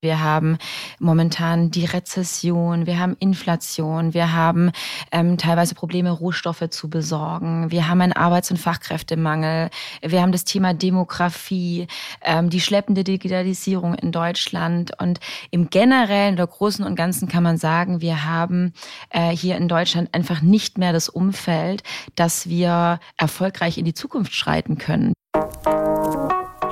Wir haben momentan die Rezession, wir haben Inflation, wir haben ähm, teilweise Probleme, Rohstoffe zu besorgen, wir haben einen Arbeits- und Fachkräftemangel, wir haben das Thema Demografie, ähm, die schleppende Digitalisierung in Deutschland. Und im Generellen oder Großen und Ganzen kann man sagen, wir haben äh, hier in Deutschland einfach nicht mehr das Umfeld, dass wir erfolgreich in die Zukunft schreiten können.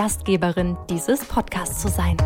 Gastgeberin dieses Podcasts zu sein.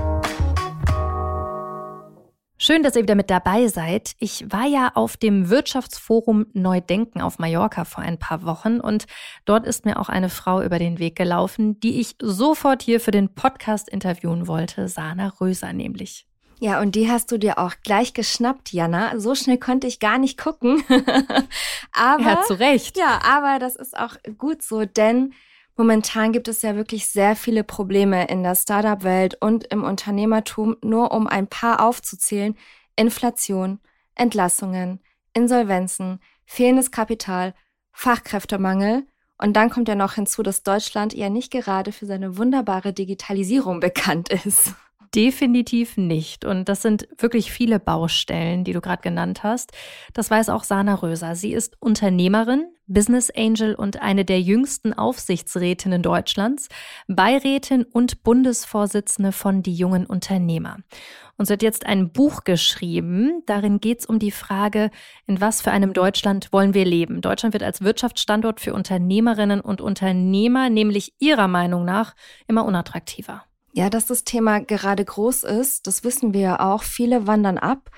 Schön, dass ihr wieder mit dabei seid. Ich war ja auf dem Wirtschaftsforum Neudenken auf Mallorca vor ein paar Wochen und dort ist mir auch eine Frau über den Weg gelaufen, die ich sofort hier für den Podcast interviewen wollte, Sana Röser nämlich. Ja, und die hast du dir auch gleich geschnappt, Jana. So schnell konnte ich gar nicht gucken. aber ja, zu Recht. Ja, aber das ist auch gut so, denn momentan gibt es ja wirklich sehr viele Probleme in der Startup-Welt und im Unternehmertum, nur um ein paar aufzuzählen. Inflation, Entlassungen, Insolvenzen, fehlendes Kapital, Fachkräftemangel und dann kommt ja noch hinzu, dass Deutschland ja nicht gerade für seine wunderbare Digitalisierung bekannt ist. Definitiv nicht. Und das sind wirklich viele Baustellen, die du gerade genannt hast. Das weiß auch Sana Röser. Sie ist Unternehmerin, Business Angel und eine der jüngsten Aufsichtsrätinnen Deutschlands, Beirätin und Bundesvorsitzende von Die jungen Unternehmer. Und sie hat jetzt ein Buch geschrieben. Darin geht es um die Frage, in was für einem Deutschland wollen wir leben. Deutschland wird als Wirtschaftsstandort für Unternehmerinnen und Unternehmer, nämlich ihrer Meinung nach, immer unattraktiver. Ja, dass das Thema gerade groß ist, das wissen wir ja auch. Viele wandern ab,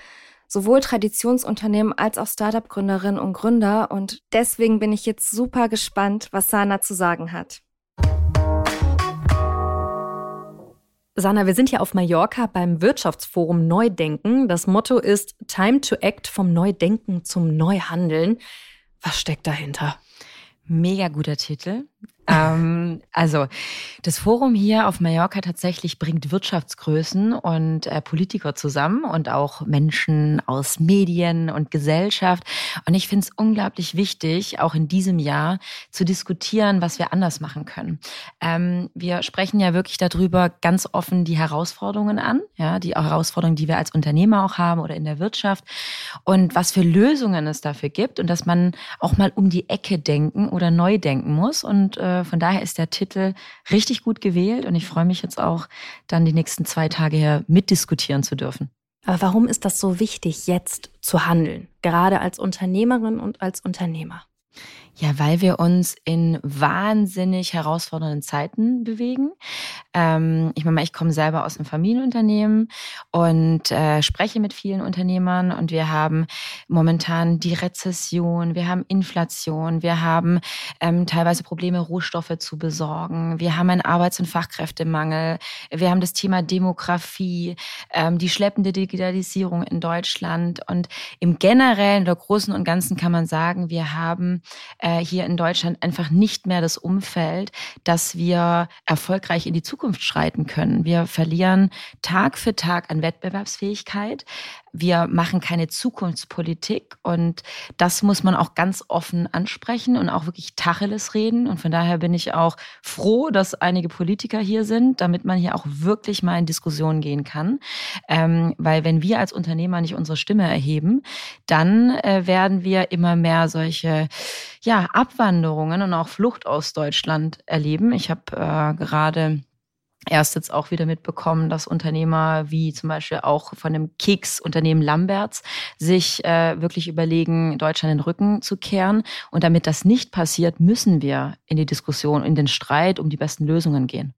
sowohl Traditionsunternehmen als auch Startup-Gründerinnen und Gründer. Und deswegen bin ich jetzt super gespannt, was Sana zu sagen hat. Sana, wir sind hier auf Mallorca beim Wirtschaftsforum Neudenken. Das Motto ist Time to Act vom Neudenken zum Neuhandeln. Was steckt dahinter? Mega guter Titel ähm, also das Forum hier auf Mallorca tatsächlich bringt Wirtschaftsgrößen und äh, Politiker zusammen und auch Menschen aus Medien und Gesellschaft. Und ich finde es unglaublich wichtig, auch in diesem Jahr zu diskutieren, was wir anders machen können. Ähm, wir sprechen ja wirklich darüber ganz offen die Herausforderungen an, ja, die Herausforderungen, die wir als Unternehmer auch haben oder in der Wirtschaft und was für Lösungen es dafür gibt und dass man auch mal um die Ecke denken oder neu denken muss und äh, von daher ist der Titel richtig gut gewählt und ich freue mich jetzt auch, dann die nächsten zwei Tage hier mitdiskutieren zu dürfen. Aber warum ist das so wichtig, jetzt zu handeln, gerade als Unternehmerin und als Unternehmer? Ja, weil wir uns in wahnsinnig herausfordernden Zeiten bewegen. Ähm, ich meine, ich komme selber aus einem Familienunternehmen und äh, spreche mit vielen Unternehmern und wir haben momentan die Rezession, wir haben Inflation, wir haben ähm, teilweise Probleme, Rohstoffe zu besorgen, wir haben einen Arbeits- und Fachkräftemangel, wir haben das Thema Demografie, ähm, die schleppende Digitalisierung in Deutschland. Und im Generellen oder Großen und Ganzen kann man sagen, wir haben hier in Deutschland einfach nicht mehr das Umfeld, dass wir erfolgreich in die Zukunft schreiten können. Wir verlieren Tag für Tag an Wettbewerbsfähigkeit wir machen keine Zukunftspolitik und das muss man auch ganz offen ansprechen und auch wirklich Tacheles reden. Und von daher bin ich auch froh, dass einige Politiker hier sind, damit man hier auch wirklich mal in Diskussionen gehen kann. Ähm, weil wenn wir als Unternehmer nicht unsere Stimme erheben, dann äh, werden wir immer mehr solche ja, Abwanderungen und auch Flucht aus Deutschland erleben. Ich habe äh, gerade erst jetzt auch wieder mitbekommen, dass Unternehmer wie zum Beispiel auch von dem Keksunternehmen Lamberts sich äh, wirklich überlegen, Deutschland den Rücken zu kehren. Und damit das nicht passiert, müssen wir in die Diskussion, in den Streit um die besten Lösungen gehen.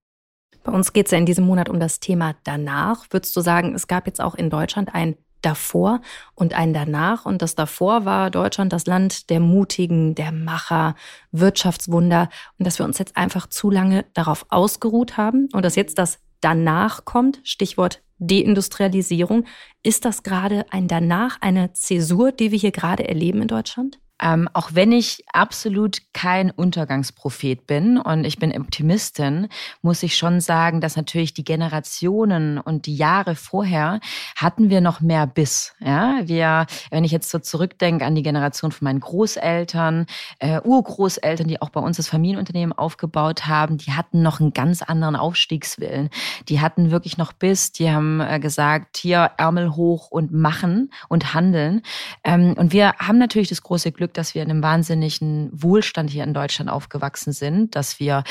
Bei uns geht es ja in diesem Monat um das Thema danach. Würdest du sagen, es gab jetzt auch in Deutschland ein davor und ein danach. Und das davor war Deutschland das Land der Mutigen, der Macher, Wirtschaftswunder. Und dass wir uns jetzt einfach zu lange darauf ausgeruht haben und dass jetzt das danach kommt, Stichwort Deindustrialisierung. Ist das gerade ein danach, eine Zäsur, die wir hier gerade erleben in Deutschland? Ähm, auch wenn ich absolut kein Untergangsprophet bin und ich bin Optimistin, muss ich schon sagen, dass natürlich die Generationen und die Jahre vorher hatten wir noch mehr Biss. Ja, wir, wenn ich jetzt so zurückdenke an die Generation von meinen Großeltern, äh, Urgroßeltern, die auch bei uns das Familienunternehmen aufgebaut haben, die hatten noch einen ganz anderen Aufstiegswillen. Die hatten wirklich noch Biss. Die haben äh, gesagt, hier Ärmel hoch und machen und handeln. Ähm, und wir haben natürlich das große Glück Glück, dass wir in einem wahnsinnigen Wohlstand hier in Deutschland aufgewachsen sind, dass wir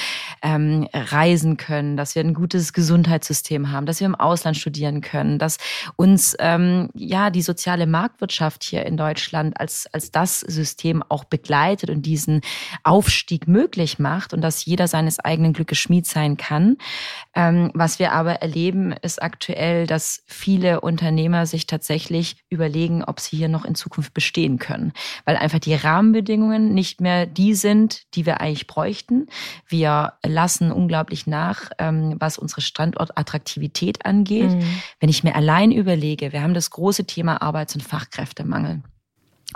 ähm, reisen können, dass wir ein gutes Gesundheitssystem haben, dass wir im Ausland studieren können, dass uns ähm, ja die soziale Marktwirtschaft hier in Deutschland als, als das System auch begleitet und diesen Aufstieg möglich macht und dass jeder seines eigenen Glückes Schmied sein kann. Ähm, was wir aber erleben, ist aktuell, dass viele Unternehmer sich tatsächlich überlegen, ob sie hier noch in Zukunft bestehen können, weil einfach die die Rahmenbedingungen nicht mehr die sind, die wir eigentlich bräuchten. Wir lassen unglaublich nach, ähm, was unsere Standortattraktivität angeht. Mhm. Wenn ich mir allein überlege, wir haben das große Thema Arbeits- und Fachkräftemangel.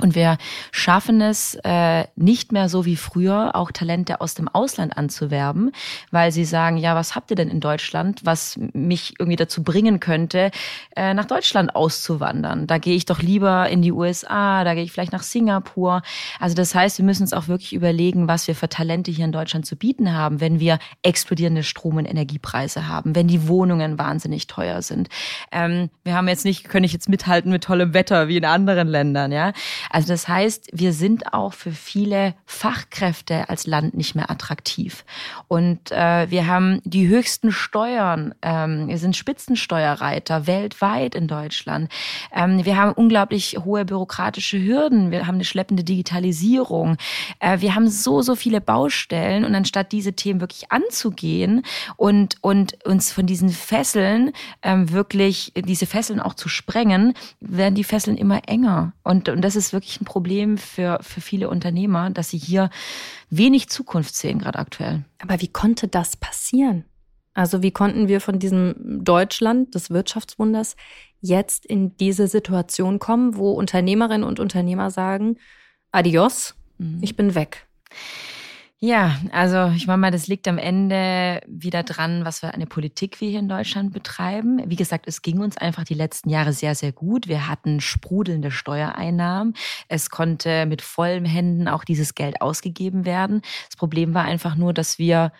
Und wir schaffen es äh, nicht mehr so wie früher, auch Talente aus dem Ausland anzuwerben, weil sie sagen, ja, was habt ihr denn in Deutschland, was mich irgendwie dazu bringen könnte, äh, nach Deutschland auszuwandern? Da gehe ich doch lieber in die USA, da gehe ich vielleicht nach Singapur. Also das heißt, wir müssen uns auch wirklich überlegen, was wir für Talente hier in Deutschland zu bieten haben, wenn wir explodierende Strom- und Energiepreise haben, wenn die Wohnungen wahnsinnig teuer sind. Ähm, wir haben jetzt nicht, können ich jetzt mithalten mit tollem Wetter wie in anderen Ländern, ja. Also das heißt, wir sind auch für viele Fachkräfte als Land nicht mehr attraktiv. Und äh, wir haben die höchsten Steuern. Ähm, wir sind Spitzensteuerreiter weltweit in Deutschland. Ähm, wir haben unglaublich hohe bürokratische Hürden. Wir haben eine schleppende Digitalisierung. Äh, wir haben so, so viele Baustellen. Und anstatt diese Themen wirklich anzugehen und, und uns von diesen Fesseln ähm, wirklich, diese Fesseln auch zu sprengen, werden die Fesseln immer enger. Und, und das ist wirklich ein Problem für, für viele Unternehmer, dass sie hier wenig Zukunft sehen, gerade aktuell. Aber wie konnte das passieren? Also wie konnten wir von diesem Deutschland des Wirtschaftswunders jetzt in diese Situation kommen, wo Unternehmerinnen und Unternehmer sagen, adios, mhm. ich bin weg. Ja, also ich meine mal, das liegt am Ende wieder dran, was für eine Politik wir hier in Deutschland betreiben. Wie gesagt, es ging uns einfach die letzten Jahre sehr, sehr gut. Wir hatten sprudelnde Steuereinnahmen. Es konnte mit vollen Händen auch dieses Geld ausgegeben werden. Das Problem war einfach nur, dass wir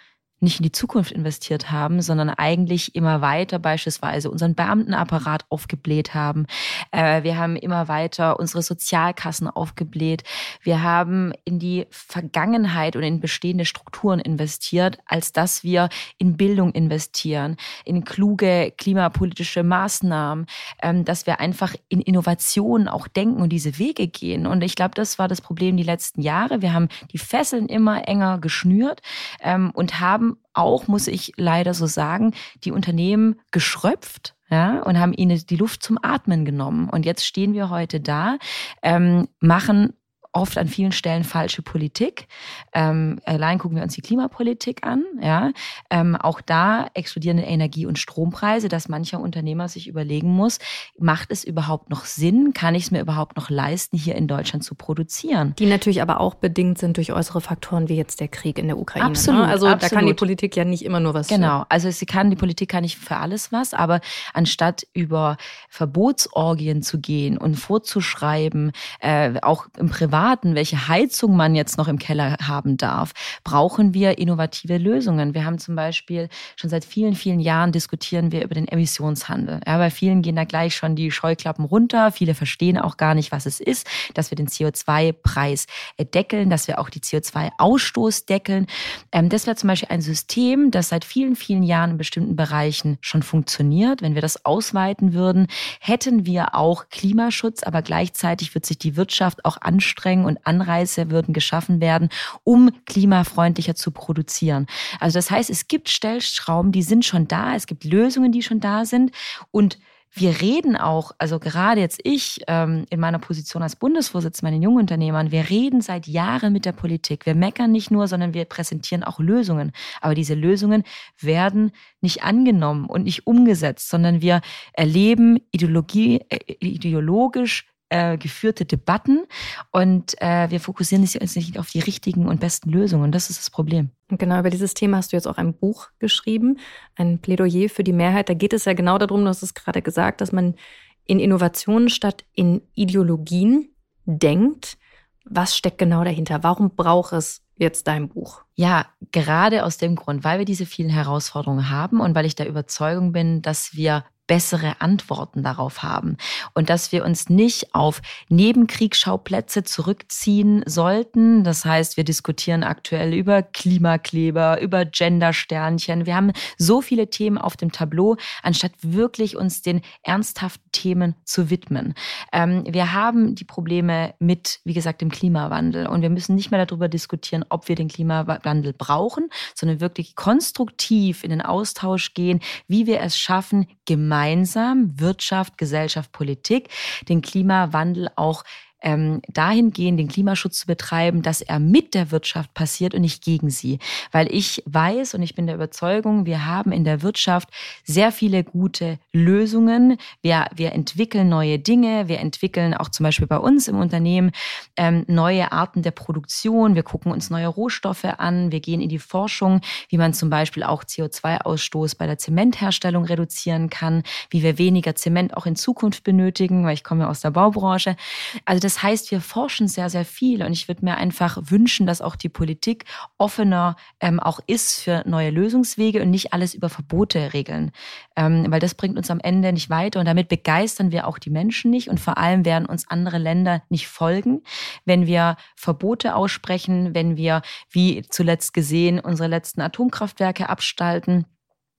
nicht in die Zukunft investiert haben, sondern eigentlich immer weiter beispielsweise unseren Beamtenapparat aufgebläht haben. Äh, wir haben immer weiter unsere Sozialkassen aufgebläht. Wir haben in die Vergangenheit und in bestehende Strukturen investiert, als dass wir in Bildung investieren, in kluge klimapolitische Maßnahmen, ähm, dass wir einfach in Innovationen auch denken und diese Wege gehen. Und ich glaube, das war das Problem die letzten Jahre. Wir haben die Fesseln immer enger geschnürt ähm, und haben auch, muss ich leider so sagen, die Unternehmen geschröpft ja, und haben ihnen die Luft zum Atmen genommen. Und jetzt stehen wir heute da, ähm, machen oft an vielen Stellen falsche Politik. Ähm, allein gucken wir uns die Klimapolitik an. Ja, ähm, auch da explodierende Energie- und Strompreise, dass mancher Unternehmer sich überlegen muss: Macht es überhaupt noch Sinn? Kann ich es mir überhaupt noch leisten, hier in Deutschland zu produzieren? Die natürlich aber auch bedingt sind durch äußere Faktoren wie jetzt der Krieg in der Ukraine. Ne? Absolut. Ne? Also absolut. da kann die Politik ja nicht immer nur was. Genau. Also sie kann die Politik kann nicht für alles was, aber anstatt über Verbotsorgien zu gehen und vorzuschreiben, äh, auch im Privat Privaten, welche Heizung man jetzt noch im Keller haben darf, brauchen wir innovative Lösungen. Wir haben zum Beispiel schon seit vielen, vielen Jahren diskutieren wir über den Emissionshandel. Ja, bei vielen gehen da gleich schon die Scheuklappen runter. Viele verstehen auch gar nicht, was es ist, dass wir den CO2-Preis deckeln, dass wir auch die CO2-Ausstoß deckeln. Ähm, das wäre zum Beispiel ein System, das seit vielen, vielen Jahren in bestimmten Bereichen schon funktioniert. Wenn wir das ausweiten würden, hätten wir auch Klimaschutz, aber gleichzeitig wird sich die Wirtschaft auch anstrengen, Anstrengungen und Anreize würden geschaffen werden, um klimafreundlicher zu produzieren. Also das heißt, es gibt Stellschrauben, die sind schon da, es gibt Lösungen, die schon da sind und wir reden auch, also gerade jetzt ich ähm, in meiner Position als Bundesvorsitzende bei den Jungunternehmern, wir reden seit Jahren mit der Politik. Wir meckern nicht nur, sondern wir präsentieren auch Lösungen. Aber diese Lösungen werden nicht angenommen und nicht umgesetzt, sondern wir erleben Ideologie, äh, ideologisch äh, geführte Debatten und äh, wir fokussieren uns nicht auf die richtigen und besten Lösungen. Das ist das Problem. Und genau über dieses Thema hast du jetzt auch ein Buch geschrieben, ein Plädoyer für die Mehrheit. Da geht es ja genau darum, du hast es gerade gesagt, dass man in Innovationen statt in Ideologien denkt. Was steckt genau dahinter? Warum braucht es jetzt dein Buch? Ja, gerade aus dem Grund, weil wir diese vielen Herausforderungen haben und weil ich der Überzeugung bin, dass wir bessere Antworten darauf haben und dass wir uns nicht auf Nebenkriegsschauplätze zurückziehen sollten. Das heißt, wir diskutieren aktuell über Klimakleber, über Gendersternchen. Wir haben so viele Themen auf dem Tableau, anstatt wirklich uns den ernsthaften Themen zu widmen. Ähm, wir haben die Probleme mit, wie gesagt, dem Klimawandel und wir müssen nicht mehr darüber diskutieren, ob wir den Klimawandel brauchen, sondern wirklich konstruktiv in den Austausch gehen, wie wir es schaffen, gemeinsam gemeinsam Wirtschaft, Gesellschaft, Politik den Klimawandel auch ähm, dahin gehen, den Klimaschutz zu betreiben, dass er mit der Wirtschaft passiert und nicht gegen sie. Weil ich weiß und ich bin der Überzeugung, wir haben in der Wirtschaft sehr viele gute Lösungen. Wir, wir entwickeln neue Dinge. Wir entwickeln auch zum Beispiel bei uns im Unternehmen ähm, neue Arten der Produktion. Wir gucken uns neue Rohstoffe an. Wir gehen in die Forschung, wie man zum Beispiel auch CO2-Ausstoß bei der Zementherstellung reduzieren kann, wie wir weniger Zement auch in Zukunft benötigen, weil ich komme ja aus der Baubranche. Also das das heißt, wir forschen sehr, sehr viel und ich würde mir einfach wünschen, dass auch die Politik offener ähm, auch ist für neue Lösungswege und nicht alles über Verbote regeln, ähm, weil das bringt uns am Ende nicht weiter und damit begeistern wir auch die Menschen nicht und vor allem werden uns andere Länder nicht folgen, wenn wir Verbote aussprechen, wenn wir, wie zuletzt gesehen, unsere letzten Atomkraftwerke abstalten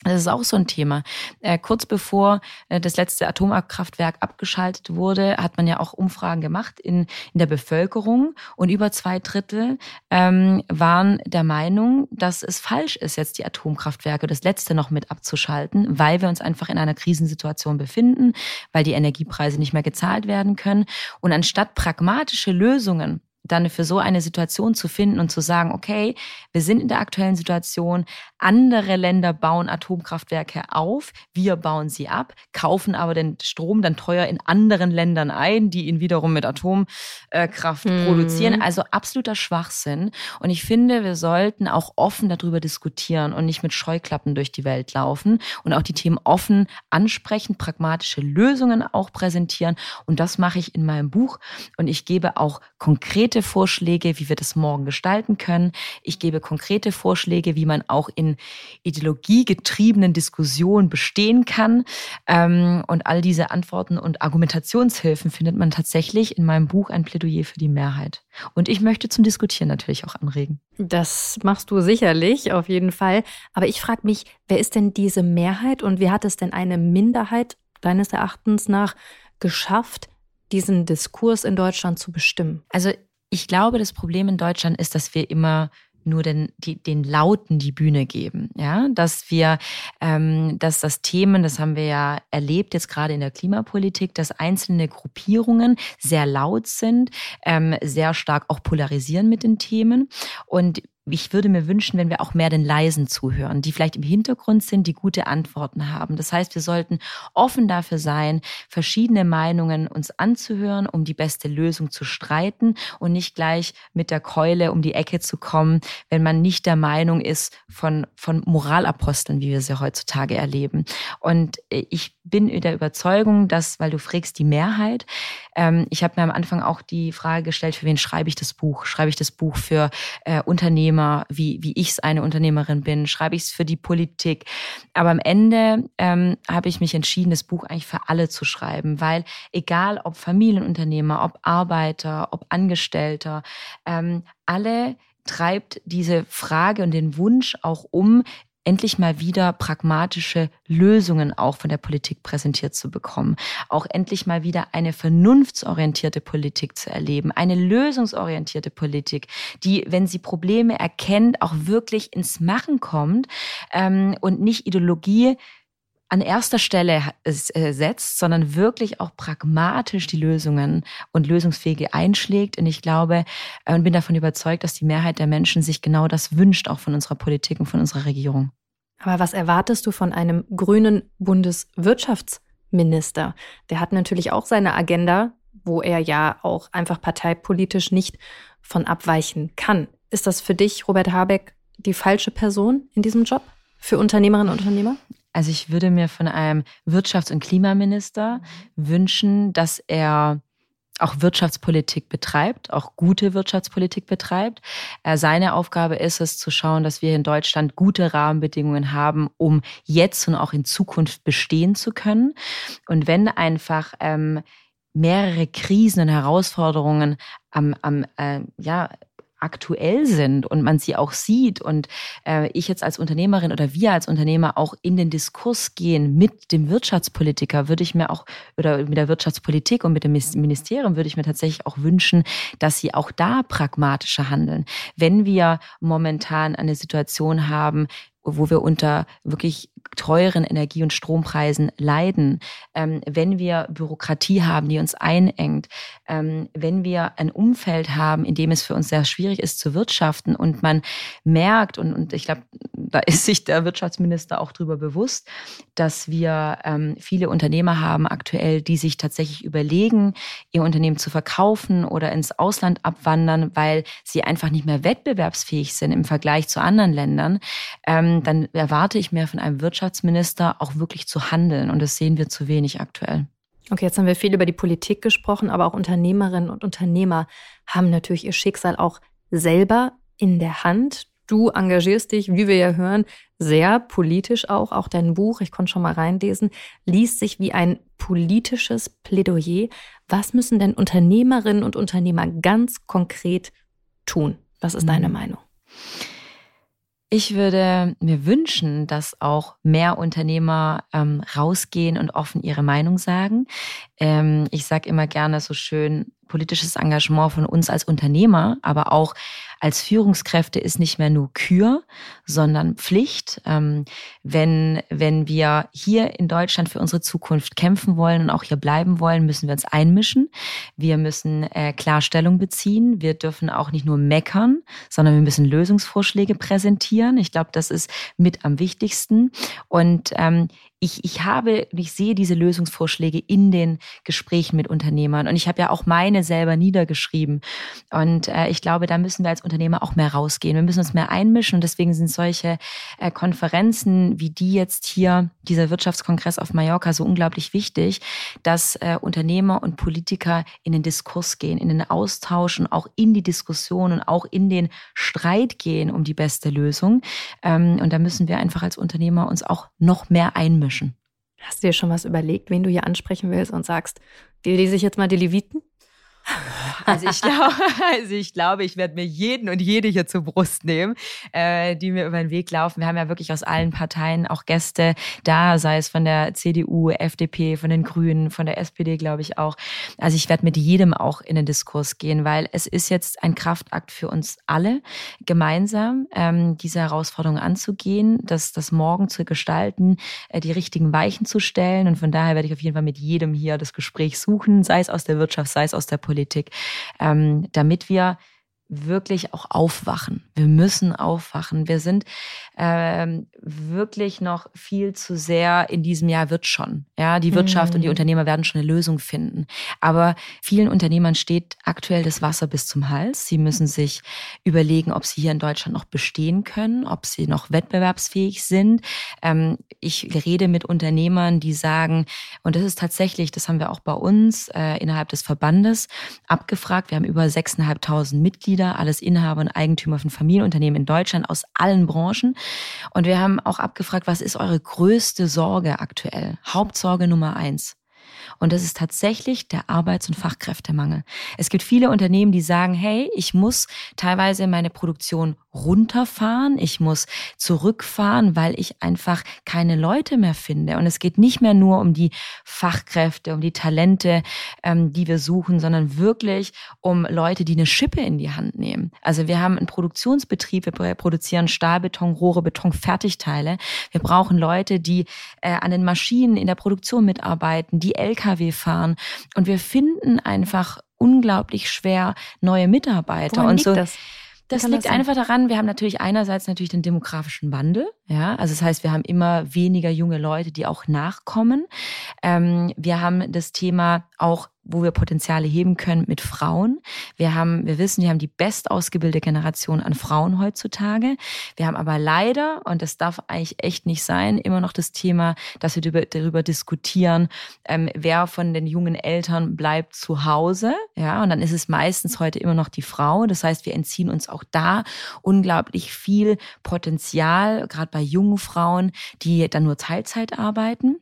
das ist auch so ein Thema. Äh, kurz bevor äh, das letzte Atomkraftwerk abgeschaltet wurde, hat man ja auch Umfragen gemacht in, in der Bevölkerung und über zwei Drittel ähm, waren der Meinung, dass es falsch ist, jetzt die Atomkraftwerke das letzte noch mit abzuschalten, weil wir uns einfach in einer Krisensituation befinden, weil die Energiepreise nicht mehr gezahlt werden können. Und anstatt pragmatische Lösungen dann für so eine Situation zu finden und zu sagen, okay, wir sind in der aktuellen Situation, andere Länder bauen Atomkraftwerke auf, wir bauen sie ab, kaufen aber den Strom dann teuer in anderen Ländern ein, die ihn wiederum mit Atomkraft mhm. produzieren. Also absoluter Schwachsinn. Und ich finde, wir sollten auch offen darüber diskutieren und nicht mit Scheuklappen durch die Welt laufen und auch die Themen offen ansprechen, pragmatische Lösungen auch präsentieren. Und das mache ich in meinem Buch. Und ich gebe auch konkret konkrete Vorschläge, wie wir das morgen gestalten können. Ich gebe konkrete Vorschläge, wie man auch in ideologiegetriebenen Diskussionen bestehen kann. Ähm, und all diese Antworten und Argumentationshilfen findet man tatsächlich in meinem Buch Ein Plädoyer für die Mehrheit. Und ich möchte zum Diskutieren natürlich auch anregen. Das machst du sicherlich, auf jeden Fall. Aber ich frage mich, wer ist denn diese Mehrheit und wie hat es denn eine Minderheit deines Erachtens nach geschafft, diesen Diskurs in Deutschland zu bestimmen? Also ich glaube, das Problem in Deutschland ist, dass wir immer nur den, die, den Lauten die Bühne geben. Ja, dass wir, ähm, dass das Themen, das haben wir ja erlebt jetzt gerade in der Klimapolitik, dass einzelne Gruppierungen sehr laut sind, ähm, sehr stark auch polarisieren mit den Themen und ich würde mir wünschen, wenn wir auch mehr den Leisen zuhören, die vielleicht im Hintergrund sind, die gute Antworten haben. Das heißt, wir sollten offen dafür sein, verschiedene Meinungen uns anzuhören, um die beste Lösung zu streiten und nicht gleich mit der Keule um die Ecke zu kommen, wenn man nicht der Meinung ist von, von Moralaposteln, wie wir sie heutzutage erleben. Und ich bin der Überzeugung, dass, weil du fragst, die Mehrheit, ähm, ich habe mir am Anfang auch die Frage gestellt, für wen schreibe ich das Buch? Schreibe ich das Buch für äh, Unternehmer, wie, wie ich es eine Unternehmerin bin? Schreibe ich es für die Politik? Aber am Ende ähm, habe ich mich entschieden, das Buch eigentlich für alle zu schreiben, weil egal ob Familienunternehmer, ob Arbeiter, ob Angestellter, ähm, alle treibt diese Frage und den Wunsch auch um, endlich mal wieder pragmatische Lösungen auch von der Politik präsentiert zu bekommen, auch endlich mal wieder eine vernunftsorientierte Politik zu erleben, eine lösungsorientierte Politik, die, wenn sie Probleme erkennt, auch wirklich ins Machen kommt ähm, und nicht Ideologie an erster Stelle äh, setzt, sondern wirklich auch pragmatisch die Lösungen und Lösungswege einschlägt. Und ich glaube äh, und bin davon überzeugt, dass die Mehrheit der Menschen sich genau das wünscht, auch von unserer Politik und von unserer Regierung. Aber was erwartest du von einem grünen Bundeswirtschaftsminister? Der hat natürlich auch seine Agenda, wo er ja auch einfach parteipolitisch nicht von abweichen kann. Ist das für dich, Robert Habeck, die falsche Person in diesem Job für Unternehmerinnen und Unternehmer? Also ich würde mir von einem Wirtschafts- und Klimaminister wünschen, dass er auch Wirtschaftspolitik betreibt, auch gute Wirtschaftspolitik betreibt. Äh, seine Aufgabe ist es zu schauen, dass wir in Deutschland gute Rahmenbedingungen haben, um jetzt und auch in Zukunft bestehen zu können. Und wenn einfach ähm, mehrere Krisen und Herausforderungen am, am äh, ja, aktuell sind und man sie auch sieht und äh, ich jetzt als Unternehmerin oder wir als Unternehmer auch in den Diskurs gehen mit dem Wirtschaftspolitiker, würde ich mir auch oder mit der Wirtschaftspolitik und mit dem Ministerium würde ich mir tatsächlich auch wünschen, dass sie auch da pragmatischer handeln. Wenn wir momentan eine Situation haben, wo wir unter wirklich teuren Energie- und Strompreisen leiden, ähm, wenn wir Bürokratie haben, die uns einengt, ähm, wenn wir ein Umfeld haben, in dem es für uns sehr schwierig ist zu wirtschaften und man merkt, und, und ich glaube, da ist sich der Wirtschaftsminister auch darüber bewusst, dass wir ähm, viele Unternehmer haben aktuell, die sich tatsächlich überlegen, ihr Unternehmen zu verkaufen oder ins Ausland abwandern, weil sie einfach nicht mehr wettbewerbsfähig sind im Vergleich zu anderen Ländern. Ähm, dann erwarte ich mir von einem Wirtschaftsminister auch wirklich zu handeln. Und das sehen wir zu wenig aktuell. Okay, jetzt haben wir viel über die Politik gesprochen, aber auch Unternehmerinnen und Unternehmer haben natürlich ihr Schicksal auch selber in der Hand. Du engagierst dich, wie wir ja hören, sehr politisch auch. Auch dein Buch, ich konnte schon mal reinlesen, liest sich wie ein politisches Plädoyer. Was müssen denn Unternehmerinnen und Unternehmer ganz konkret tun? Was ist deine mhm. Meinung? Ich würde mir wünschen, dass auch mehr Unternehmer ähm, rausgehen und offen ihre Meinung sagen. Ähm, ich sage immer gerne so schön, politisches Engagement von uns als Unternehmer, aber auch als Führungskräfte ist nicht mehr nur Kür, sondern Pflicht. Ähm, wenn, wenn wir hier in Deutschland für unsere Zukunft kämpfen wollen und auch hier bleiben wollen, müssen wir uns einmischen. Wir müssen äh, Klarstellung beziehen. Wir dürfen auch nicht nur meckern, sondern wir müssen Lösungsvorschläge präsentieren. Ich glaube, das ist mit am wichtigsten. Und ähm, ich, ich habe, ich sehe diese Lösungsvorschläge in den Gesprächen mit Unternehmern. Und ich habe ja auch meine selber niedergeschrieben. Und äh, ich glaube, da müssen wir als Unternehmer auch mehr rausgehen. Wir müssen uns mehr einmischen. Und deswegen sind solche äh, Konferenzen wie die jetzt hier, dieser Wirtschaftskongress auf Mallorca, so unglaublich wichtig, dass äh, Unternehmer und Politiker in den Diskurs gehen, in den Austausch und auch in die Diskussion und auch in den Streit gehen um die beste Lösung. Ähm, und da müssen wir einfach als Unternehmer uns auch noch mehr einmischen mischen. Hast du dir schon was überlegt, wen du hier ansprechen willst und sagst, die lese ich jetzt mal die Leviten? Also ich glaube, also ich, glaube, ich werde mir jeden und jede hier zur Brust nehmen, äh, die mir über den Weg laufen. Wir haben ja wirklich aus allen Parteien auch Gäste da, sei es von der CDU, FDP, von den Grünen, von der SPD, glaube ich auch. Also ich werde mit jedem auch in den Diskurs gehen, weil es ist jetzt ein Kraftakt für uns alle, gemeinsam ähm, diese Herausforderung anzugehen, das, das Morgen zu gestalten, äh, die richtigen Weichen zu stellen. Und von daher werde ich auf jeden Fall mit jedem hier das Gespräch suchen, sei es aus der Wirtschaft, sei es aus der Politik ähm, damit wir wirklich auch aufwachen. Wir müssen aufwachen. Wir sind ähm, wirklich noch viel zu sehr in diesem Jahr wird schon. Ja, die Wirtschaft mhm. und die mhm. Unternehmer werden schon eine Lösung finden. Aber vielen Unternehmern steht aktuell das Wasser bis zum Hals. Sie müssen sich überlegen, ob sie hier in Deutschland noch bestehen können, ob sie noch wettbewerbsfähig sind. Ähm, ich rede mit Unternehmern, die sagen, und das ist tatsächlich, das haben wir auch bei uns äh, innerhalb des Verbandes abgefragt. Wir haben über 6.500 Mitglieder, alles Inhaber und Eigentümer von Familienunternehmen in Deutschland aus allen Branchen. Und wir haben auch abgefragt, was ist eure größte Sorge aktuell? Hauptsorge Nummer eins. Und das ist tatsächlich der Arbeits- und Fachkräftemangel. Es gibt viele Unternehmen, die sagen, hey, ich muss teilweise meine Produktion runterfahren, ich muss zurückfahren, weil ich einfach keine Leute mehr finde. Und es geht nicht mehr nur um die Fachkräfte, um die Talente, ähm, die wir suchen, sondern wirklich um Leute, die eine Schippe in die Hand nehmen. Also wir haben einen Produktionsbetrieb, wir produzieren Stahl, Beton, Rohre, Beton, Fertigteile. Wir brauchen Leute, die äh, an den Maschinen in der Produktion mitarbeiten, die Lkw fahren. Und wir finden einfach unglaublich schwer neue Mitarbeiter. Woran und so. das? Das liegt einfach daran, wir haben natürlich einerseits natürlich den demografischen Wandel. Ja, also das heißt, wir haben immer weniger junge Leute, die auch nachkommen. Ähm, wir haben das Thema auch, wo wir Potenziale heben können mit Frauen. Wir haben, wir wissen, wir haben die best ausgebildete Generation an Frauen heutzutage. Wir haben aber leider, und das darf eigentlich echt nicht sein, immer noch das Thema, dass wir darüber, darüber diskutieren, ähm, wer von den jungen Eltern bleibt zu Hause. Ja, und dann ist es meistens heute immer noch die Frau. Das heißt, wir entziehen uns auch da unglaublich viel Potenzial, gerade bei jungen Frauen, die dann nur Teilzeit arbeiten.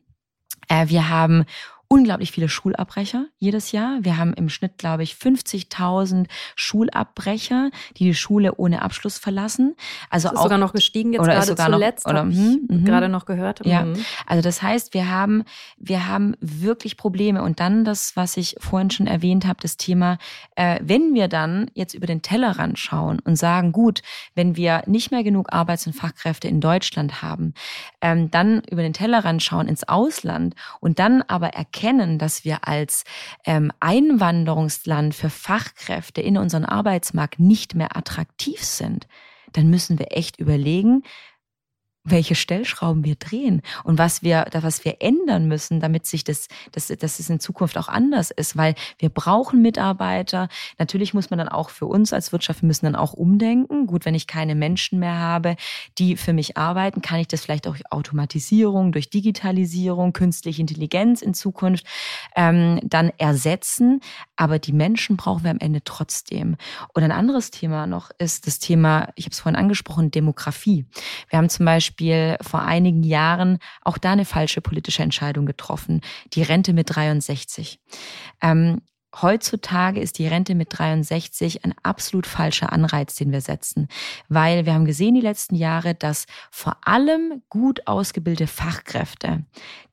Äh, wir haben unglaublich viele Schulabbrecher jedes Jahr. Wir haben im Schnitt, glaube ich, 50.000 Schulabbrecher, die die Schule ohne Abschluss verlassen. Also ist auch sogar noch gestiegen jetzt oder gerade sogar zuletzt. noch, oder, mhm, mhm. gerade noch gehört. Ja, Mhm. also das heißt, wir haben, wir haben wirklich Probleme. Und dann das, was ich vorhin schon erwähnt habe, das Thema, äh, wenn wir dann jetzt über den Tellerrand schauen und sagen, gut, wenn wir nicht mehr genug Arbeits- und Fachkräfte in Deutschland haben, ähm, dann über den Tellerrand schauen ins Ausland und dann aber erkennen, dass wir als ähm, Einwanderungsland für Fachkräfte in unseren Arbeitsmarkt nicht mehr attraktiv sind, dann müssen wir echt überlegen, welche Stellschrauben wir drehen und was wir, was wir ändern müssen, damit sich das, das, dass es in Zukunft auch anders ist, weil wir brauchen Mitarbeiter. Natürlich muss man dann auch für uns als Wirtschaft, wir müssen dann auch umdenken. Gut, wenn ich keine Menschen mehr habe, die für mich arbeiten, kann ich das vielleicht auch durch Automatisierung, durch Digitalisierung, künstliche Intelligenz in Zukunft ähm, dann ersetzen. Aber die Menschen brauchen wir am Ende trotzdem. Und ein anderes Thema noch ist das Thema, ich habe es vorhin angesprochen, Demografie. Wir haben zum Beispiel vor einigen Jahren auch da eine falsche politische Entscheidung getroffen. Die Rente mit 63. Ähm, Heutzutage ist die Rente mit 63 ein absolut falscher Anreiz, den wir setzen, weil wir haben gesehen die letzten Jahre, dass vor allem gut ausgebildete Fachkräfte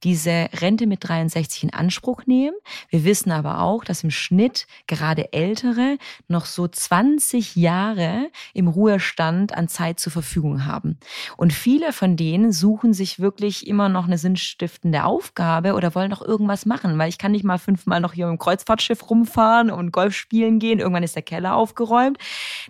diese Rente mit 63 in Anspruch nehmen. Wir wissen aber auch, dass im Schnitt gerade Ältere noch so 20 Jahre im Ruhestand an Zeit zur Verfügung haben. Und viele von denen suchen sich wirklich immer noch eine sinnstiftende Aufgabe oder wollen noch irgendwas machen, weil ich kann nicht mal fünfmal noch hier im Kreuzfahrtschiff rumfahren und Golf spielen gehen. Irgendwann ist der Keller aufgeräumt.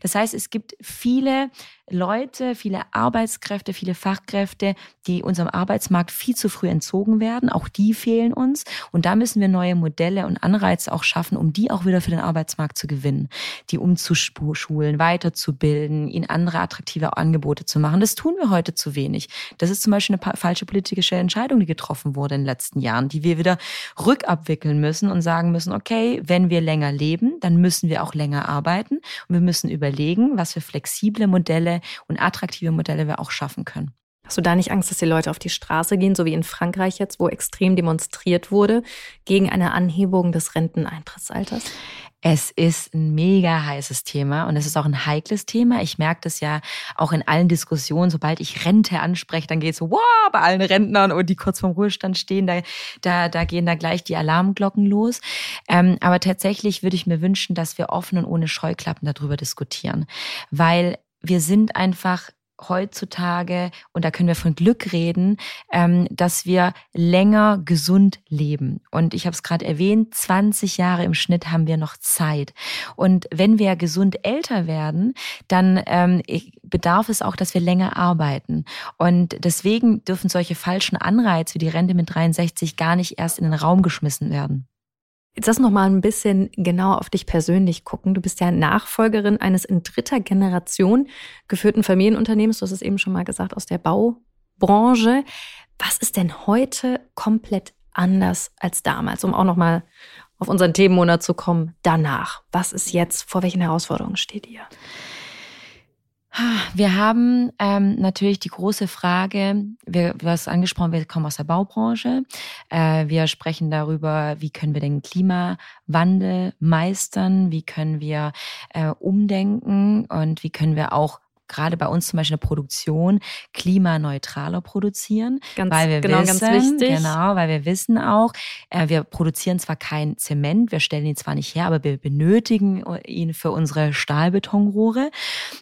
Das heißt, es gibt viele Leute, viele Arbeitskräfte, viele Fachkräfte, die unserem Arbeitsmarkt viel zu früh entzogen werden. Auch die fehlen uns. Und da müssen wir neue Modelle und Anreize auch schaffen, um die auch wieder für den Arbeitsmarkt zu gewinnen, die umzuschulen, weiterzubilden, ihnen andere attraktive Angebote zu machen. Das tun wir heute zu wenig. Das ist zum Beispiel eine falsche politische Entscheidung, die getroffen wurde in den letzten Jahren, die wir wieder rückabwickeln müssen und sagen müssen, okay, wenn wir länger leben, dann müssen wir auch länger arbeiten und wir müssen überlegen, was für flexible Modelle und attraktive Modelle wir auch schaffen können. Hast du da nicht Angst, dass die Leute auf die Straße gehen, so wie in Frankreich jetzt, wo extrem demonstriert wurde gegen eine Anhebung des Renteneintrittsalters? Es ist ein mega heißes Thema und es ist auch ein heikles Thema. Ich merke das ja auch in allen Diskussionen. Sobald ich Rente anspreche, dann geht es so, wow, bei allen Rentnern und die kurz vorm Ruhestand stehen, da, da, da gehen da gleich die Alarmglocken los. Ähm, aber tatsächlich würde ich mir wünschen, dass wir offen und ohne Scheuklappen darüber diskutieren, weil wir sind einfach heutzutage, und da können wir von Glück reden, ähm, dass wir länger gesund leben. Und ich habe es gerade erwähnt, 20 Jahre im Schnitt haben wir noch Zeit. Und wenn wir gesund älter werden, dann ähm, bedarf es auch, dass wir länger arbeiten. Und deswegen dürfen solche falschen Anreize wie die Rente mit 63 gar nicht erst in den Raum geschmissen werden. Jetzt lass noch mal ein bisschen genauer auf dich persönlich gucken. Du bist ja Nachfolgerin eines in dritter Generation geführten Familienunternehmens. Du hast es eben schon mal gesagt, aus der Baubranche. Was ist denn heute komplett anders als damals, um auch noch mal auf unseren Themenmonat zu kommen? Danach, was ist jetzt? Vor welchen Herausforderungen steht ihr? Wir haben ähm, natürlich die große Frage, wir, du hast angesprochen, wir kommen aus der Baubranche. Äh, wir sprechen darüber, wie können wir den Klimawandel meistern, wie können wir äh, umdenken und wie können wir auch gerade bei uns zum Beispiel in der Produktion klimaneutraler produzieren. Ganz, weil wir genau, wissen, ganz wichtig. Genau, weil wir wissen auch, äh, wir produzieren zwar kein Zement, wir stellen ihn zwar nicht her, aber wir benötigen ihn für unsere Stahlbetonrohre.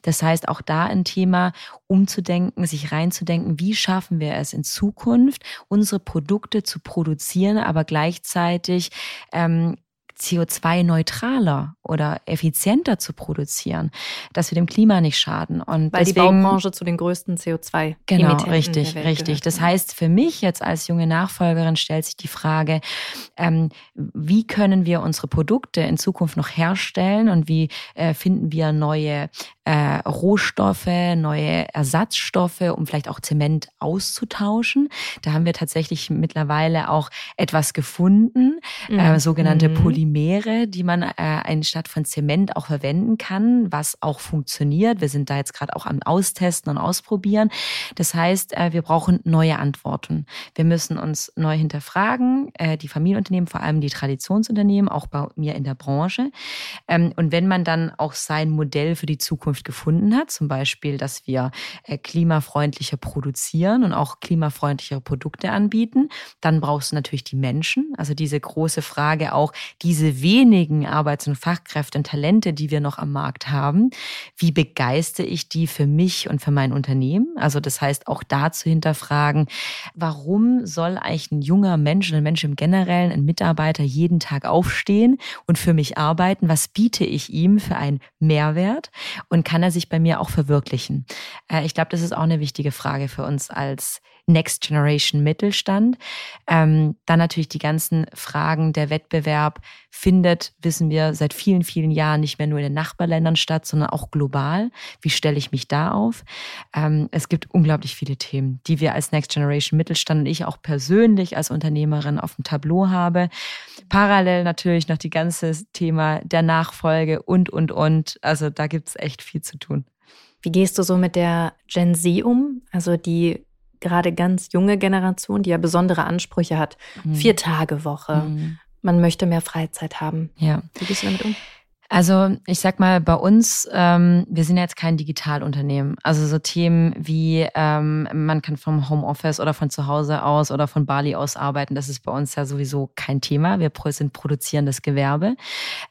Das heißt, auch da ein Thema, umzudenken, sich reinzudenken, wie schaffen wir es in Zukunft, unsere Produkte zu produzieren, aber gleichzeitig ähm, CO2-neutraler oder effizienter zu produzieren, dass wir dem Klima nicht schaden. Und Weil deswegen, die Baubranche zu den größten CO2 Genau, richtig, der Welt richtig. gehört. Das heißt, für mich jetzt als junge Nachfolgerin stellt sich die Frage, ähm, wie können wir unsere Produkte in Zukunft noch herstellen und wie äh, finden wir neue äh, Rohstoffe, neue Ersatzstoffe, um vielleicht auch Zement auszutauschen. Da haben wir tatsächlich mittlerweile auch etwas gefunden, äh, sogenannte Mhm. Polymere, die man äh, anstatt von Zement auch verwenden kann, was auch funktioniert. Wir sind da jetzt gerade auch am Austesten und Ausprobieren. Das heißt, äh, wir brauchen neue Antworten. Wir müssen uns neu hinterfragen, äh, die Familienunternehmen, vor allem die Traditionsunternehmen, auch bei mir in der Branche. Ähm, und wenn man dann auch sein Modell für die Zukunft gefunden hat, zum Beispiel, dass wir äh, klimafreundlicher produzieren und auch klimafreundlichere Produkte anbieten, dann brauchst du natürlich die Menschen. Also diese große Frage auch, diese wenigen Arbeits- und Fachkräfte und Talente, die wir noch am Markt haben, wie begeistere ich die für mich und für mein Unternehmen? Also das heißt auch da zu hinterfragen, warum soll eigentlich ein junger Mensch, ein Mensch im Generellen, ein Mitarbeiter jeden Tag aufstehen und für mich arbeiten? Was biete ich ihm für einen Mehrwert? Und kann er sich bei mir auch verwirklichen? Äh, ich glaube, das ist auch eine wichtige Frage für uns als Next Generation Mittelstand. Ähm, dann natürlich die ganzen Fragen. Der Wettbewerb findet, wissen wir, seit vielen, vielen Jahren nicht mehr nur in den Nachbarländern statt, sondern auch global. Wie stelle ich mich da auf? Ähm, es gibt unglaublich viele Themen, die wir als Next Generation Mittelstand und ich auch persönlich als Unternehmerin auf dem Tableau habe. Parallel natürlich noch die ganze Thema der Nachfolge und, und, und. Also da gibt es echt viel zu tun. Wie gehst du so mit der Gen Z um? Also die gerade ganz junge Generation, die ja besondere Ansprüche hat. Mhm. Vier-Tage-Woche. Mhm. Man möchte mehr Freizeit haben. Ja. Wie gehst du damit um? Also ich sag mal, bei uns, ähm, wir sind ja jetzt kein Digitalunternehmen. Also so Themen wie ähm, man kann vom Homeoffice oder von zu Hause aus oder von Bali aus arbeiten, das ist bei uns ja sowieso kein Thema. Wir sind produzierendes Gewerbe.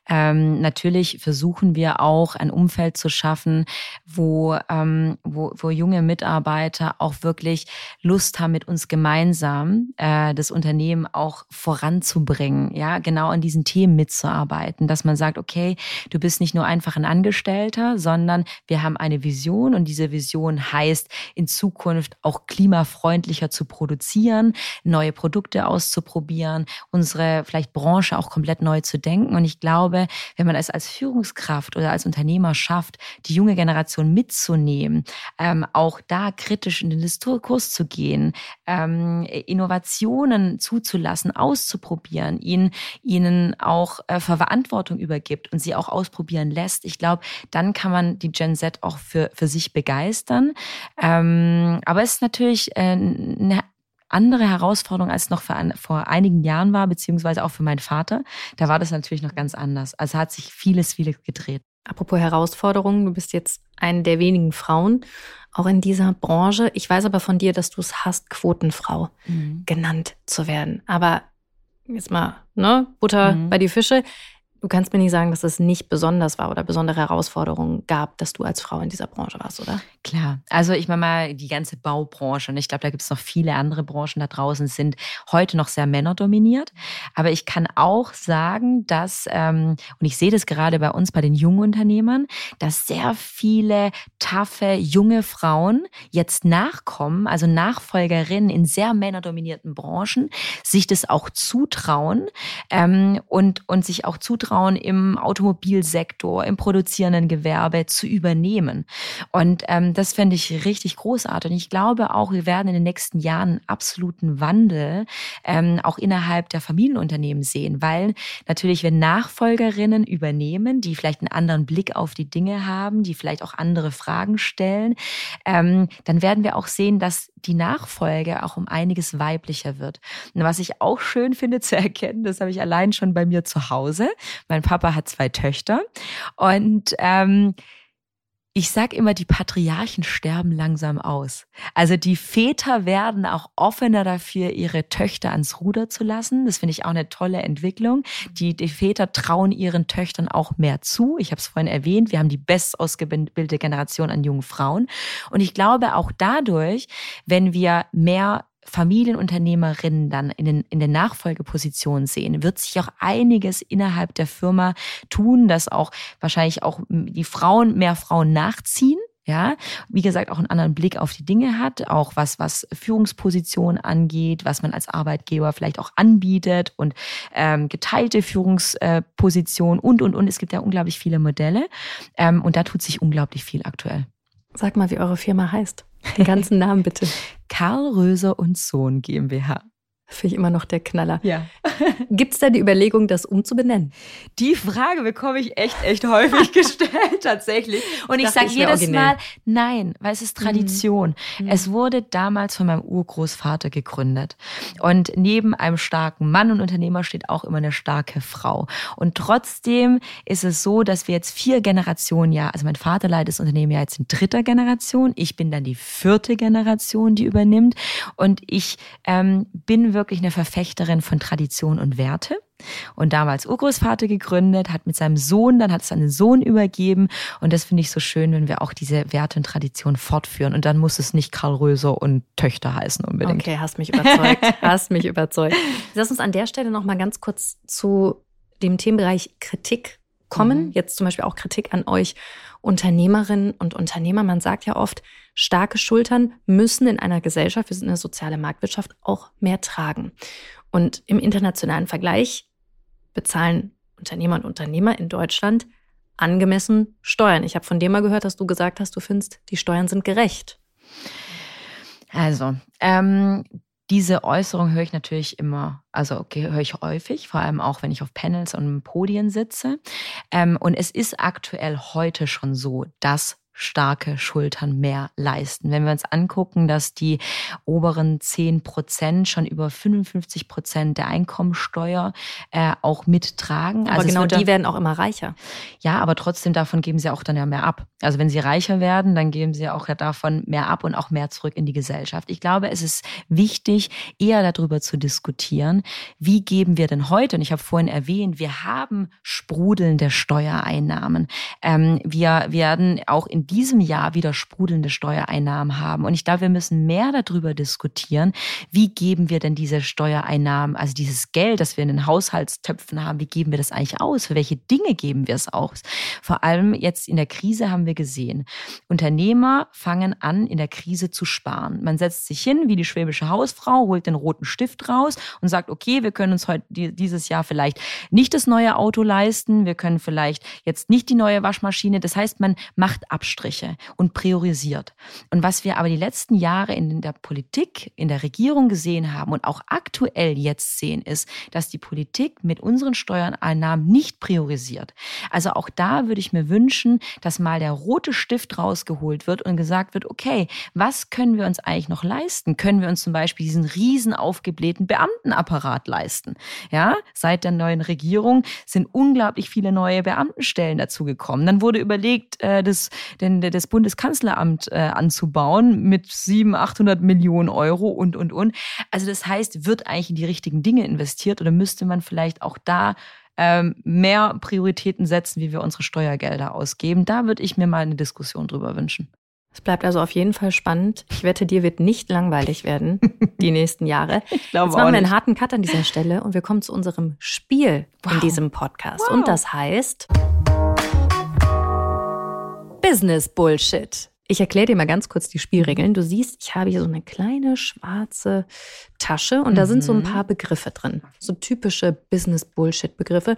Ähm, natürlich versuchen wir auch ein Umfeld zu schaffen, wo, ähm, wo, wo junge Mitarbeiter auch wirklich Lust haben, mit uns gemeinsam äh, das Unternehmen auch voranzubringen, ja, genau an diesen Themen mitzuarbeiten, dass man sagt, okay, du bist nicht nur einfach ein Angestellter, sondern wir haben eine Vision und diese Vision heißt, in Zukunft auch klimafreundlicher zu produzieren, neue Produkte auszuprobieren, unsere vielleicht Branche auch komplett neu zu denken. Und ich glaube, wenn man es als Führungskraft oder als Unternehmer schafft, die junge Generation mitzunehmen, ähm, auch da kritisch in den Diskurs zu gehen, ähm, Innovationen zuzulassen, auszuprobieren, ihnen, ihnen auch äh, Verantwortung übergibt und sie auch ausprobieren lässt, ich glaube, dann kann man die Gen Z auch für, für sich begeistern. Ähm, aber es ist natürlich äh, eine andere Herausforderung, als noch vor, vor einigen Jahren war, beziehungsweise auch für meinen Vater. Da war das natürlich noch ganz anders. Also hat sich vieles, vieles gedreht. Apropos Herausforderungen, du bist jetzt eine der wenigen Frauen, auch in dieser Branche. Ich weiß aber von dir, dass du es hast, Quotenfrau genannt zu werden. Aber jetzt mal, ne, Butter Mhm. bei die Fische. Du kannst mir nicht sagen, dass es nicht besonders war oder besondere Herausforderungen gab, dass du als Frau in dieser Branche warst, oder? Klar, also ich meine mal, die ganze Baubranche und ich glaube, da gibt es noch viele andere Branchen da draußen, sind heute noch sehr männerdominiert. Aber ich kann auch sagen, dass, ähm, und ich sehe das gerade bei uns, bei den jungen Unternehmern, dass sehr viele taffe junge Frauen jetzt nachkommen, also Nachfolgerinnen in sehr männerdominierten Branchen, sich das auch zutrauen ähm, und, und sich auch zutrauen, im Automobilsektor, im produzierenden Gewerbe zu übernehmen. Und ähm, das fände ich richtig großartig. Und ich glaube auch, wir werden in den nächsten Jahren einen absoluten Wandel ähm, auch innerhalb der Familienunternehmen sehen, weil natürlich, wenn Nachfolgerinnen übernehmen, die vielleicht einen anderen Blick auf die Dinge haben, die vielleicht auch andere Fragen stellen, ähm, dann werden wir auch sehen, dass die Nachfolge auch um einiges weiblicher wird. Und was ich auch schön finde zu erkennen, das habe ich allein schon bei mir zu Hause. Mein Papa hat zwei Töchter und ähm, ich sag immer, die Patriarchen sterben langsam aus. Also die Väter werden auch offener dafür, ihre Töchter ans Ruder zu lassen. Das finde ich auch eine tolle Entwicklung. Die, die Väter trauen ihren Töchtern auch mehr zu. Ich habe es vorhin erwähnt, wir haben die best ausgebildete Generation an jungen Frauen. Und ich glaube auch dadurch, wenn wir mehr Familienunternehmerinnen dann in den, in den Nachfolgepositionen sehen, wird sich auch einiges innerhalb der Firma tun, dass auch wahrscheinlich auch die Frauen, mehr Frauen nachziehen. Ja, wie gesagt, auch einen anderen Blick auf die Dinge hat, auch was, was Führungspositionen angeht, was man als Arbeitgeber vielleicht auch anbietet und ähm, geteilte Führungspositionen und, und, und. Es gibt ja unglaublich viele Modelle ähm, und da tut sich unglaublich viel aktuell. Sag mal, wie eure Firma heißt. Den ganzen Namen bitte. Karl Röser und Sohn GmbH. Finde ich immer noch der Knaller. Ja. Gibt es da die Überlegung, das umzubenennen? Die Frage bekomme ich echt, echt häufig gestellt, tatsächlich. Und ich, ich sage jedes originell. Mal, nein, weil es ist Tradition. Mhm. Es wurde damals von meinem Urgroßvater gegründet. Und neben einem starken Mann und Unternehmer steht auch immer eine starke Frau. Und trotzdem ist es so, dass wir jetzt vier Generationen, ja, also mein Vater leitet das Unternehmen ja jetzt in dritter Generation. Ich bin dann die vierte Generation, die übernimmt. Und ich ähm, bin wirklich eine Verfechterin von Tradition und Werte. Und damals Urgroßvater gegründet, hat mit seinem Sohn, dann hat es seinen Sohn übergeben. Und das finde ich so schön, wenn wir auch diese Werte und Tradition fortführen. Und dann muss es nicht Karl Röser und Töchter heißen unbedingt. Okay, hast mich überzeugt. hast mich überzeugt. Lass uns an der Stelle noch mal ganz kurz zu dem Themenbereich Kritik kommen. Mhm. Jetzt zum Beispiel auch Kritik an euch Unternehmerinnen und Unternehmer. Man sagt ja oft, starke Schultern müssen in einer Gesellschaft, wir sind eine soziale Marktwirtschaft, auch mehr tragen. Und im internationalen Vergleich bezahlen Unternehmer und Unternehmer in Deutschland angemessen Steuern. Ich habe von dir mal gehört, dass du gesagt hast, du findest, die Steuern sind gerecht. Also, ähm, diese Äußerung höre ich natürlich immer, also okay, höre ich häufig, vor allem auch, wenn ich auf Panels und Podien sitze. Ähm, und es ist aktuell heute schon so, dass starke Schultern mehr leisten. Wenn wir uns angucken, dass die oberen 10 Prozent schon über 55 Prozent der Einkommensteuer äh, auch mittragen. Aber also genau die werden auch immer reicher. Ja, aber trotzdem davon geben sie auch dann ja mehr ab. Also wenn sie reicher werden, dann geben sie auch ja davon mehr ab und auch mehr zurück in die Gesellschaft. Ich glaube, es ist wichtig, eher darüber zu diskutieren, wie geben wir denn heute, und ich habe vorhin erwähnt, wir haben sprudelnde Steuereinnahmen. Ähm, wir werden auch in diesem Jahr wieder sprudelnde Steuereinnahmen haben. Und ich glaube, wir müssen mehr darüber diskutieren, wie geben wir denn diese Steuereinnahmen, also dieses Geld, das wir in den Haushaltstöpfen haben, wie geben wir das eigentlich aus? Für welche Dinge geben wir es aus? Vor allem jetzt in der Krise haben wir gesehen, Unternehmer fangen an, in der Krise zu sparen. Man setzt sich hin, wie die schwäbische Hausfrau, holt den roten Stift raus und sagt, okay, wir können uns heute dieses Jahr vielleicht nicht das neue Auto leisten, wir können vielleicht jetzt nicht die neue Waschmaschine. Das heißt, man macht Abstriche. Abstriche und priorisiert. Und was wir aber die letzten Jahre in der Politik, in der Regierung gesehen haben und auch aktuell jetzt sehen, ist, dass die Politik mit unseren Steuereinnahmen nicht priorisiert. Also auch da würde ich mir wünschen, dass mal der rote Stift rausgeholt wird und gesagt wird, okay, was können wir uns eigentlich noch leisten? Können wir uns zum Beispiel diesen riesen aufgeblähten Beamtenapparat leisten? Ja, seit der neuen Regierung sind unglaublich viele neue Beamtenstellen dazugekommen. Dann wurde überlegt, äh, das, denn das Bundeskanzleramt äh, anzubauen mit 700, 800 Millionen Euro und, und, und. Also das heißt, wird eigentlich in die richtigen Dinge investiert oder müsste man vielleicht auch da ähm, mehr Prioritäten setzen, wie wir unsere Steuergelder ausgeben? Da würde ich mir mal eine Diskussion drüber wünschen. Es bleibt also auf jeden Fall spannend. Ich wette, dir wird nicht langweilig werden die nächsten Jahre. Ich glaube Jetzt machen wir einen harten Cut an dieser Stelle und wir kommen zu unserem Spiel wow. in diesem Podcast. Wow. Und das heißt Business Bullshit. Ich erkläre dir mal ganz kurz die Spielregeln. Du siehst, ich habe hier so eine kleine schwarze Tasche und mhm. da sind so ein mhm. paar Begriffe drin. So typische Business Bullshit Begriffe,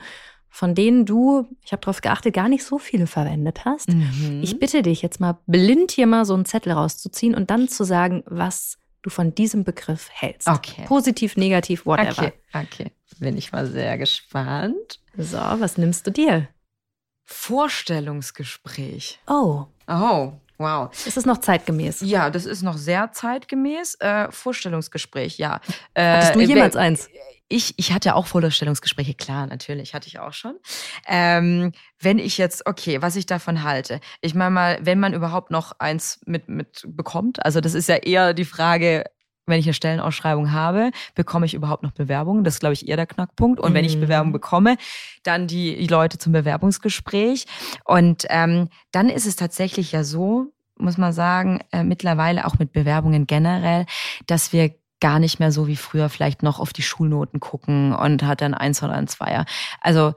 von denen du, ich habe darauf geachtet, gar nicht so viele verwendet hast. Mhm. Ich bitte dich jetzt mal blind hier mal so einen Zettel rauszuziehen und dann zu sagen, was du von diesem Begriff hältst. Okay. Positiv, negativ, whatever. Okay, okay. Bin ich mal sehr gespannt. So, was nimmst du dir? Vorstellungsgespräch. Oh. Oh. Wow. Ist es noch zeitgemäß? Ja, das ist noch sehr zeitgemäß. Äh, Vorstellungsgespräch, ja. Äh, Hattest du jemals eins? Ich, ich hatte auch Vorstellungsgespräche, klar, natürlich, hatte ich auch schon. Ähm, wenn ich jetzt, okay, was ich davon halte. Ich meine mal, wenn man überhaupt noch eins mit, mit bekommt, also das ist ja eher die Frage, wenn ich eine Stellenausschreibung habe, bekomme ich überhaupt noch Bewerbungen? Das ist, glaube ich, eher der Knackpunkt. Und mhm. wenn ich mhm. Bewerbung bekomme, dann die Leute zum Bewerbungsgespräch. Und ähm, dann ist es tatsächlich ja so, muss man sagen, äh, mittlerweile auch mit Bewerbungen generell, dass wir gar nicht mehr so wie früher vielleicht noch auf die Schulnoten gucken und hat dann eins oder ein Zweier. Also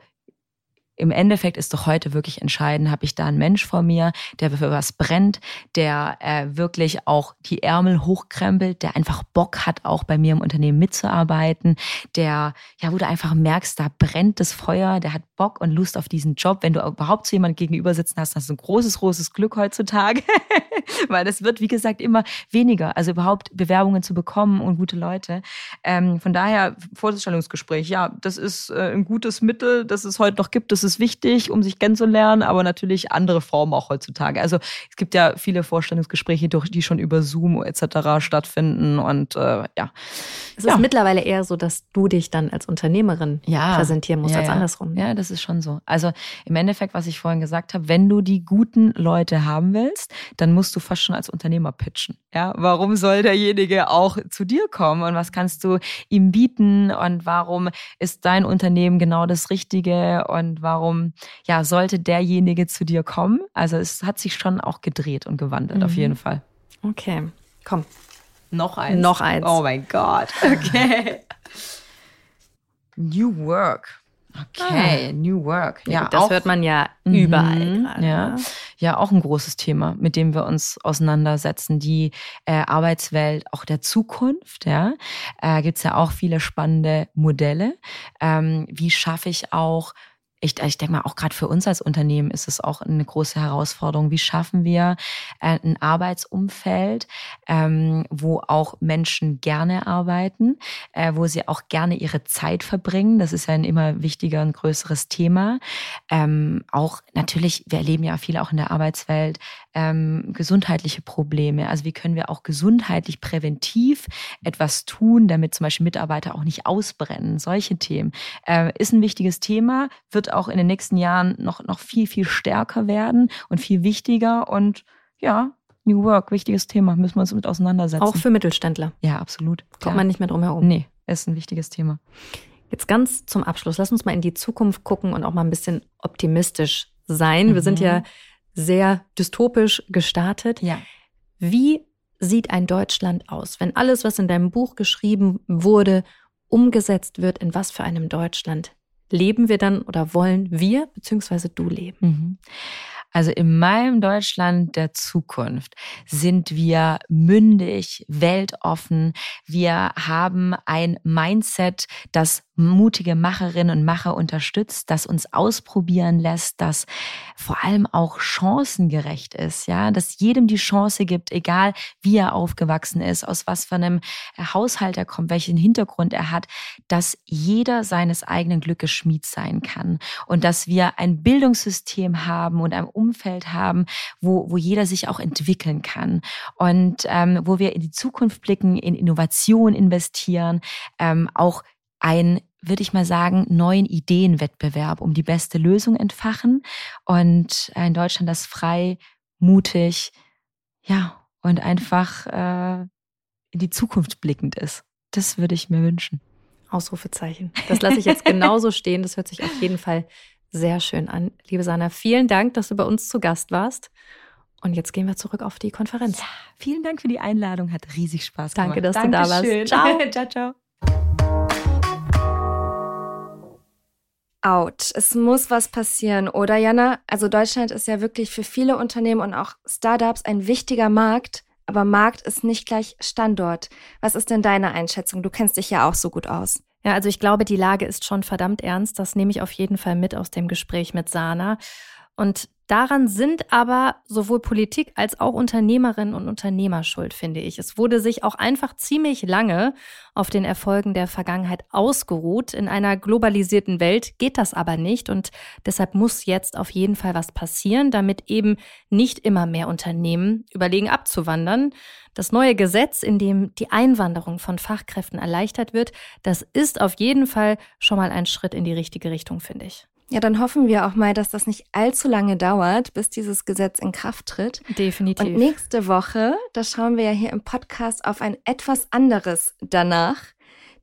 im Endeffekt ist doch heute wirklich entscheidend, habe ich da einen Mensch vor mir, der für was brennt, der äh, wirklich auch die Ärmel hochkrempelt, der einfach Bock hat, auch bei mir im Unternehmen mitzuarbeiten, der, ja, wo du einfach merkst, da brennt das Feuer, der hat Bock und Lust auf diesen Job. Wenn du überhaupt zu jemandem gegenüber sitzen hast, hast du ein großes, großes Glück heutzutage, weil das wird, wie gesagt, immer weniger, also überhaupt Bewerbungen zu bekommen und gute Leute. Ähm, von daher, Vorstellungsgespräch, ja, das ist äh, ein gutes Mittel, das es heute noch gibt, das ist ist wichtig, um sich kennenzulernen, aber natürlich andere Formen auch heutzutage. Also es gibt ja viele Vorstellungsgespräche, die schon über Zoom etc. stattfinden und äh, ja. Es ist mittlerweile eher so, dass du dich dann als Unternehmerin ja. präsentieren musst, ja, als andersrum. Ja, das ist schon so. Also im Endeffekt, was ich vorhin gesagt habe, wenn du die guten Leute haben willst, dann musst du fast schon als Unternehmer pitchen. Ja, warum soll derjenige auch zu dir kommen und was kannst du ihm bieten und warum ist dein Unternehmen genau das Richtige und warum warum ja sollte derjenige zu dir kommen? Also es hat sich schon auch gedreht und gewandelt, mhm. auf jeden Fall. Okay, komm. Noch eins. Noch eins. Oh mein Gott. Okay. New Work. Okay, ah. New Work. Ja, das auch, hört man ja überall mhm, gerade. Ja. Ne? ja, auch ein großes Thema, mit dem wir uns auseinandersetzen. Die äh, Arbeitswelt auch der Zukunft. Ja, äh, gibt es ja auch viele spannende Modelle. Ähm, wie schaffe ich auch ich, ich denke mal, auch gerade für uns als Unternehmen ist es auch eine große Herausforderung. Wie schaffen wir äh, ein Arbeitsumfeld, ähm, wo auch Menschen gerne arbeiten, äh, wo sie auch gerne ihre Zeit verbringen? Das ist ja ein immer wichtiger und größeres Thema. Ähm, auch natürlich, wir erleben ja viel auch in der Arbeitswelt ähm, gesundheitliche Probleme. Also wie können wir auch gesundheitlich präventiv etwas tun, damit zum Beispiel Mitarbeiter auch nicht ausbrennen? Solche Themen äh, ist ein wichtiges Thema, wird auch in den nächsten Jahren noch, noch viel, viel stärker werden und viel wichtiger. Und ja, New Work, wichtiges Thema, müssen wir uns mit auseinandersetzen. Auch für Mittelständler. Ja, absolut. Kommt ja. man nicht mehr drum herum. Nee, ist ein wichtiges Thema. Jetzt ganz zum Abschluss, lass uns mal in die Zukunft gucken und auch mal ein bisschen optimistisch sein. Mhm. Wir sind ja mhm. Sehr dystopisch gestartet. Ja. Wie sieht ein Deutschland aus, wenn alles, was in deinem Buch geschrieben wurde, umgesetzt wird? In was für einem Deutschland leben wir dann oder wollen wir bzw. du leben? Mhm. Also in meinem Deutschland der Zukunft sind wir mündig, weltoffen. Wir haben ein Mindset, das mutige Macherinnen und Macher unterstützt, das uns ausprobieren lässt, das vor allem auch chancengerecht ist, ja, dass jedem die Chance gibt, egal wie er aufgewachsen ist, aus was für einem Haushalt er kommt, welchen Hintergrund er hat, dass jeder seines eigenen Glückes Schmied sein kann. Und dass wir ein Bildungssystem haben und ein Umfeld haben, wo, wo jeder sich auch entwickeln kann. Und ähm, wo wir in die Zukunft blicken, in Innovation investieren, ähm, auch ein würde ich mal sagen, neuen Ideenwettbewerb um die beste Lösung entfachen und in Deutschland das frei, mutig, ja, und einfach äh, in die Zukunft blickend ist. Das würde ich mir wünschen. Ausrufezeichen. Das lasse ich jetzt genauso stehen. Das hört sich auf jeden Fall sehr schön an. Liebe Sana, vielen Dank, dass du bei uns zu Gast warst. Und jetzt gehen wir zurück auf die Konferenz. Ja, vielen Dank für die Einladung. Hat riesig Spaß gemacht. Danke, dass Dankeschön. du da warst. Ciao. ciao, ciao. Out. Es muss was passieren, oder Jana? Also Deutschland ist ja wirklich für viele Unternehmen und auch Startups ein wichtiger Markt, aber Markt ist nicht gleich Standort. Was ist denn deine Einschätzung? Du kennst dich ja auch so gut aus. Ja, also ich glaube, die Lage ist schon verdammt ernst. Das nehme ich auf jeden Fall mit aus dem Gespräch mit Sana. Und Daran sind aber sowohl Politik als auch Unternehmerinnen und Unternehmer schuld, finde ich. Es wurde sich auch einfach ziemlich lange auf den Erfolgen der Vergangenheit ausgeruht. In einer globalisierten Welt geht das aber nicht und deshalb muss jetzt auf jeden Fall was passieren, damit eben nicht immer mehr Unternehmen überlegen abzuwandern. Das neue Gesetz, in dem die Einwanderung von Fachkräften erleichtert wird, das ist auf jeden Fall schon mal ein Schritt in die richtige Richtung, finde ich. Ja, dann hoffen wir auch mal, dass das nicht allzu lange dauert, bis dieses Gesetz in Kraft tritt. Definitiv. Und nächste Woche, da schauen wir ja hier im Podcast auf ein etwas anderes danach,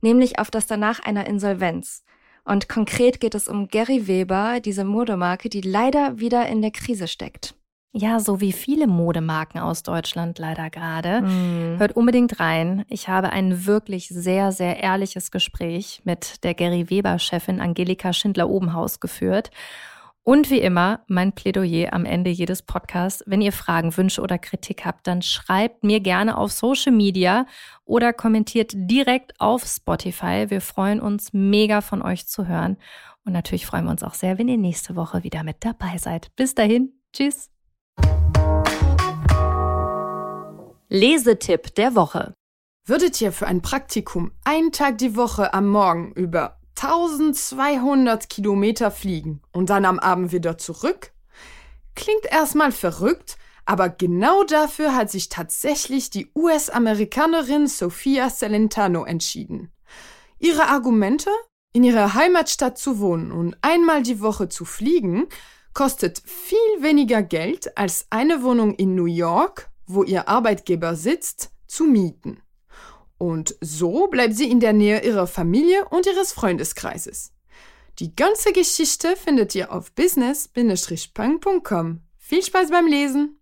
nämlich auf das danach einer Insolvenz. Und konkret geht es um Gary Weber, diese Modemarke, die leider wieder in der Krise steckt. Ja, so wie viele Modemarken aus Deutschland leider gerade. Mm. Hört unbedingt rein. Ich habe ein wirklich sehr, sehr ehrliches Gespräch mit der Gary Weber-Chefin Angelika Schindler-Obenhaus geführt. Und wie immer, mein Plädoyer am Ende jedes Podcasts. Wenn ihr Fragen, Wünsche oder Kritik habt, dann schreibt mir gerne auf Social Media oder kommentiert direkt auf Spotify. Wir freuen uns mega von euch zu hören. Und natürlich freuen wir uns auch sehr, wenn ihr nächste Woche wieder mit dabei seid. Bis dahin. Tschüss. Lesetipp der Woche. Würdet ihr für ein Praktikum einen Tag die Woche am Morgen über 1200 Kilometer fliegen und dann am Abend wieder zurück? Klingt erstmal verrückt, aber genau dafür hat sich tatsächlich die US-Amerikanerin Sophia Celentano entschieden. Ihre Argumente? In ihrer Heimatstadt zu wohnen und einmal die Woche zu fliegen, kostet viel weniger Geld als eine Wohnung in New York wo ihr Arbeitgeber sitzt, zu mieten. Und so bleibt sie in der Nähe ihrer Familie und ihres Freundeskreises. Die ganze Geschichte findet ihr auf business-punk.com. Viel Spaß beim Lesen!